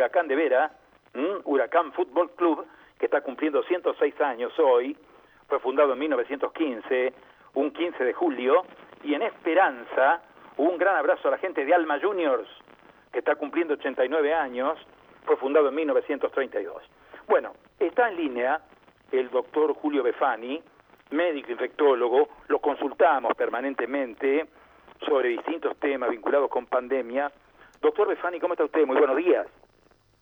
Huracán de Vera, Huracán Fútbol Club, que está cumpliendo 106 años hoy, fue fundado en 1915, un 15 de julio, y en Esperanza, un gran abrazo a la gente de Alma Juniors, que está cumpliendo 89 años, fue fundado en 1932. Bueno, está en línea el doctor Julio Befani, médico infectólogo, lo consultamos permanentemente sobre distintos temas vinculados con pandemia. Doctor Befani, ¿cómo está usted? Muy buenos días.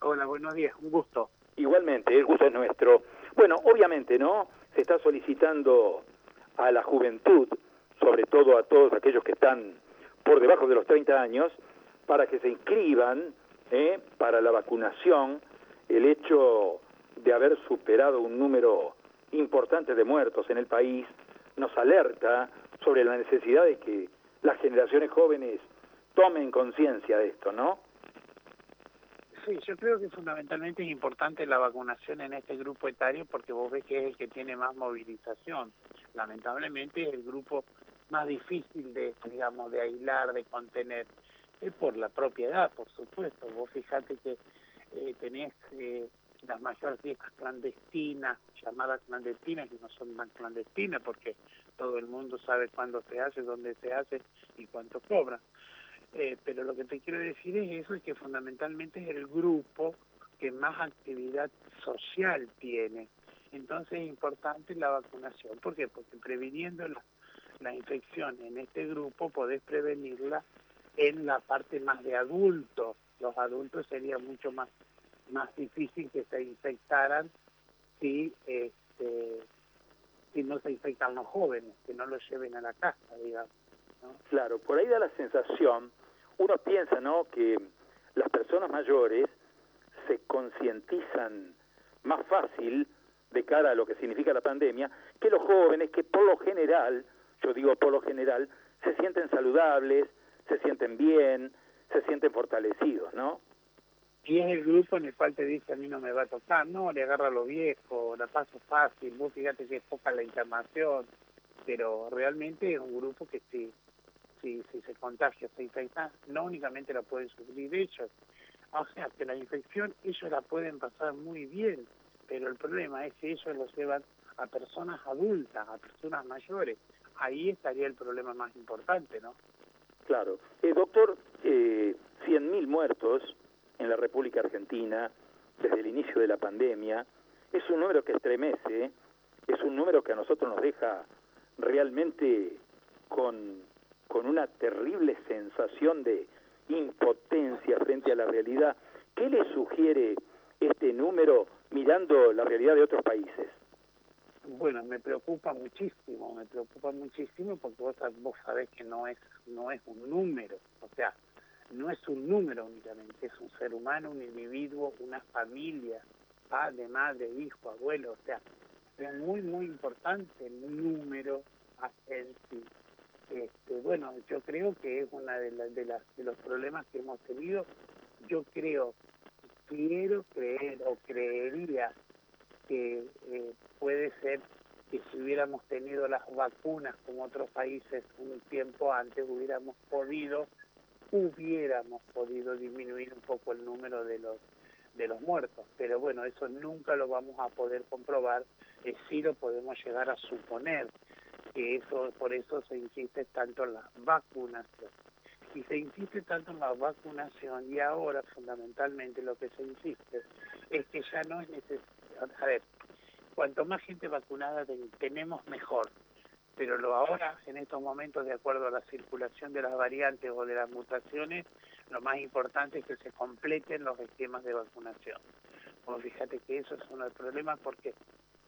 Hola, buenos días, un gusto. Igualmente, el gusto es nuestro. Bueno, obviamente, ¿no? Se está solicitando a la juventud, sobre todo a todos aquellos que están por debajo de los 30 años, para que se inscriban ¿eh? para la vacunación. El hecho de haber superado un número importante de muertos en el país nos alerta sobre la necesidad de que las generaciones jóvenes tomen conciencia de esto, ¿no? Sí, yo creo que fundamentalmente es importante la vacunación en este grupo etario porque vos ves que es el que tiene más movilización. Lamentablemente es el grupo más difícil de, digamos, de aislar, de contener. Es por la propiedad, por supuesto. Vos fijate que eh, tenés eh, las mayores fiestas clandestinas, llamadas clandestinas, que no son tan clandestinas porque todo el mundo sabe cuándo se hace, dónde se hace y cuánto cobra. Eh, pero lo que te quiero decir es eso, es que fundamentalmente es el grupo que más actividad social tiene. Entonces es importante la vacunación. ¿Por qué? Porque previniendo la, la infección en este grupo podés prevenirla en la parte más de adultos. Los adultos sería mucho más más difícil que se infectaran si este si no se infectan los jóvenes, que no los lleven a la casa, digamos. Claro, por ahí da la sensación, uno piensa, ¿no?, que las personas mayores se concientizan más fácil de cara a lo que significa la pandemia que los jóvenes que por lo general, yo digo por lo general, se sienten saludables, se sienten bien, se sienten fortalecidos, ¿no? y es el grupo en el cual te dice a mí no me va a tocar, no, le agarra lo viejo, la paso fácil, vos fíjate que es poca la internación, pero realmente es un grupo que si, si, si se contagia, se infecta, no únicamente la pueden sufrir ellos, o sea que la infección ellos la pueden pasar muy bien, pero el problema es que ellos lo llevan a personas adultas, a personas mayores, ahí estaría el problema más importante, ¿no? Claro. Eh, doctor, eh, 100.000 muertos en la República Argentina desde el inicio de la pandemia, es un número que estremece, es un número que a nosotros nos deja realmente con, con una terrible sensación de impotencia frente a la realidad. ¿Qué le sugiere este número mirando la realidad de otros países? Bueno, me preocupa muchísimo, me preocupa muchísimo porque vos, vos sabés que no es, no es un número, o sea, no es un número únicamente, es un ser humano, un individuo, una familia, padre, madre, hijo, abuelo, o sea, es muy, muy importante el número en sí. Este, bueno, yo creo que es uno de, de, las, de los problemas que hemos tenido. Yo creo, quiero creer o creería que eh, puede ser que si hubiéramos tenido las vacunas como otros países un tiempo antes, hubiéramos podido hubiéramos podido disminuir un poco el número de los de los muertos, pero bueno, eso nunca lo vamos a poder comprobar, eh, sí lo podemos llegar a suponer, que eso por eso se insiste tanto en la vacunación. Y se insiste tanto en la vacunación y ahora fundamentalmente lo que se insiste es que ya no es necesario, a ver, cuanto más gente vacunada tenemos mejor, pero lo ahora, en estos momentos, de acuerdo a la circulación de las variantes o de las mutaciones, lo más importante es que se completen los esquemas de vacunación. Pues fíjate que eso es uno de los problemas porque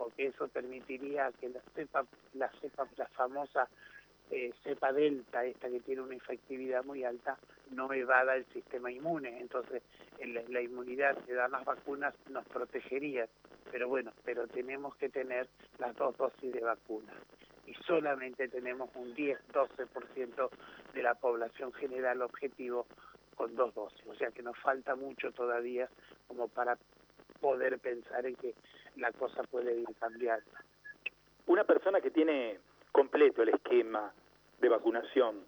porque eso permitiría que la cepa, la cepa, la famosa eh, cepa delta, esta que tiene una efectividad muy alta, no evada el sistema inmune. Entonces, la, la inmunidad que dan las vacunas nos protegería. Pero bueno, pero tenemos que tener las dos dosis de vacuna y solamente tenemos un 10-12% de la población general objetivo con dos dosis. O sea que nos falta mucho todavía como para pensar en que la cosa puede ir cambiando. Una persona que tiene completo el esquema de vacunación,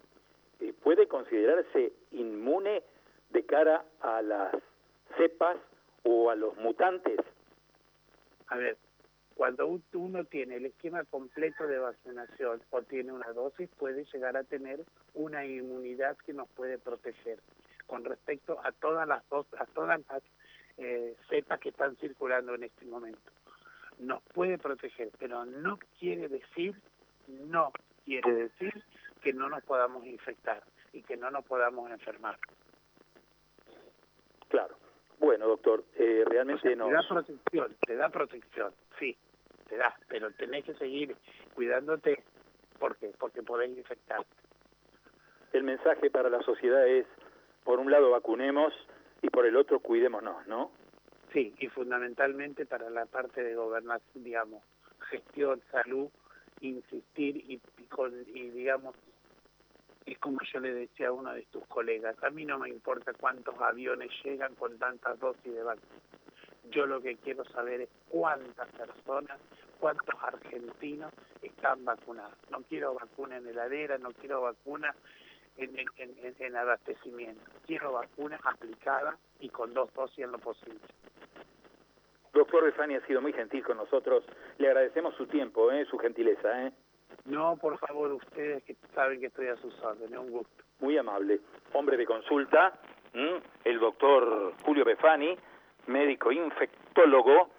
eh, ¿puede considerarse inmune de cara a las cepas o a los mutantes? A ver, cuando uno tiene el esquema completo de vacunación o tiene una dosis, puede llegar a tener una inmunidad que nos puede proteger con respecto a todas las dos, a todas las eh, cepas que están circulando en este momento. Nos puede proteger, pero no quiere decir, no quiere decir que no nos podamos infectar y que no nos podamos enfermar. Claro. Bueno, doctor, eh, realmente no. Te da protección, te da protección, sí, te da, pero tenés que seguir cuidándote. ¿Por qué? Porque podés infectarte. El mensaje para la sociedad es, por un lado, vacunemos y por el otro, cuidémonos, ¿no? Sí, y fundamentalmente para la parte de gobernación, digamos, gestión, salud, insistir y, con, y digamos, es como yo le decía a uno de tus colegas, a mí no me importa cuántos aviones llegan con tantas dosis de vacuna. Yo lo que quiero saber es cuántas personas, cuántos argentinos están vacunados. No quiero vacuna en heladera, no quiero vacuna en, en, en, abastecimiento. Quiero vacuna aplicada y con dos dosis en lo posible. Doctor Befani ha sido muy gentil con nosotros. Le agradecemos su tiempo, ¿eh? su gentileza. ¿eh? No, por favor, ustedes que saben que estoy a sus órdenes, un gusto. Muy amable. Hombre de consulta, el doctor Julio Befani, médico infectólogo,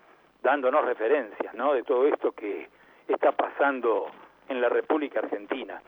dándonos referencias ¿no? de todo esto que está pasando en la República Argentina.